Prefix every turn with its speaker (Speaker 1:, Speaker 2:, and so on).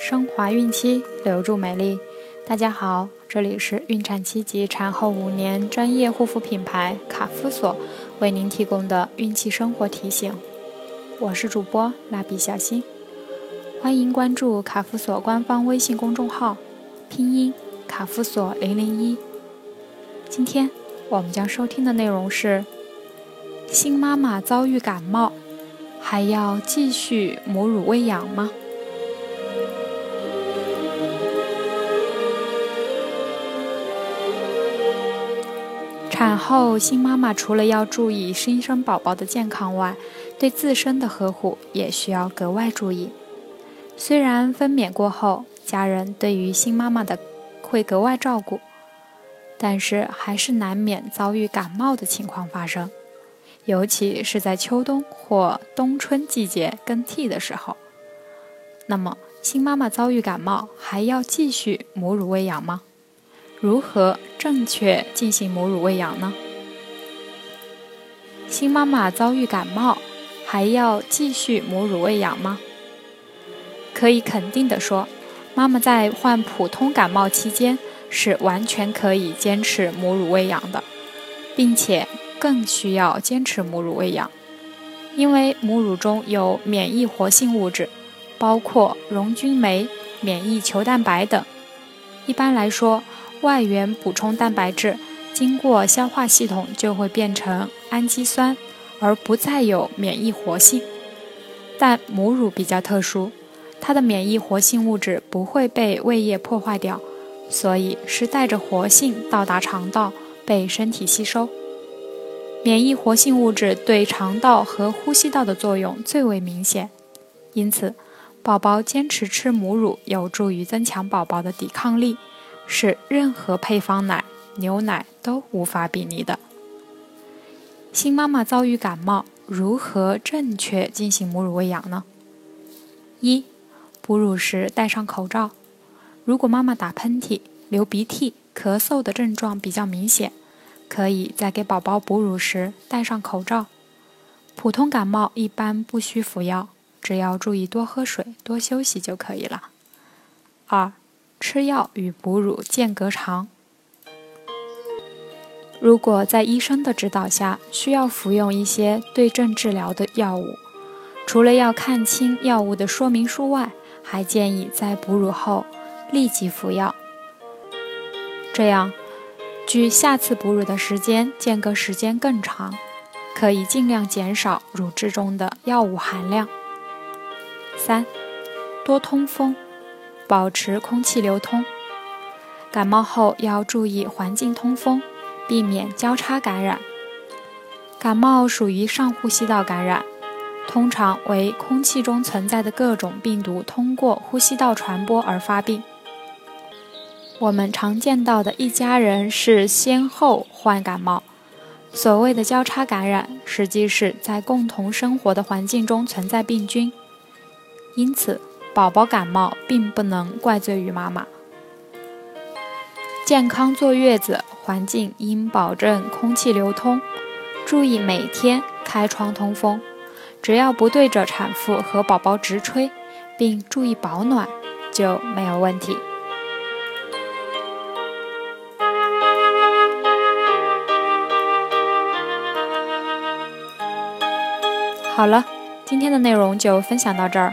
Speaker 1: 升华孕期，留住美丽。大家好，这里是孕产期及产后五年专业护肤品牌卡夫索为您提供的孕期生活提醒。我是主播蜡笔小新，欢迎关注卡夫索官方微信公众号，拼音卡夫索零零一。今天我们将收听的内容是：新妈妈遭遇感冒。还要继续母乳喂养吗？产后新妈妈除了要注意新生宝宝的健康外，对自身的呵护也需要格外注意。虽然分娩过后，家人对于新妈妈的会格外照顾，但是还是难免遭遇感冒的情况发生。尤其是在秋冬或冬春季节更替的时候，那么新妈妈遭遇感冒，还要继续母乳喂养吗？如何正确进行母乳喂养呢？新妈妈遭遇感冒，还要继续母乳喂养吗？可以肯定的说，妈妈在患普通感冒期间是完全可以坚持母乳喂养的，并且。更需要坚持母乳喂养，因为母乳中有免疫活性物质，包括溶菌酶、免疫球蛋白等。一般来说，外源补充蛋白质经过消化系统就会变成氨基酸，而不再有免疫活性。但母乳比较特殊，它的免疫活性物质不会被胃液破坏掉，所以是带着活性到达肠道，被身体吸收。免疫活性物质对肠道和呼吸道的作用最为明显，因此，宝宝坚持吃母乳有助于增强宝宝的抵抗力，是任何配方奶、牛奶都无法比拟的。新妈妈遭遇感冒，如何正确进行母乳喂养呢？一、哺乳时戴上口罩。如果妈妈打喷嚏、流鼻涕、咳嗽的症状比较明显。可以在给宝宝哺乳时戴上口罩。普通感冒一般不需服药，只要注意多喝水、多休息就可以了。二、吃药与哺乳间隔长。如果在医生的指导下需要服用一些对症治疗的药物，除了要看清药物的说明书外，还建议在哺乳后立即服药，这样。距下次哺乳的时间间隔时间更长，可以尽量减少乳汁中的药物含量。三，多通风，保持空气流通。感冒后要注意环境通风，避免交叉感染。感冒属于上呼吸道感染，通常为空气中存在的各种病毒通过呼吸道传播而发病。我们常见到的一家人是先后患感冒，所谓的交叉感染，实际是在共同生活的环境中存在病菌，因此宝宝感冒并不能怪罪于妈妈。健康坐月子，环境应保证空气流通，注意每天开窗通风，只要不对着产妇和宝宝直吹，并注意保暖，就没有问题。好了，今天的内容就分享到这儿。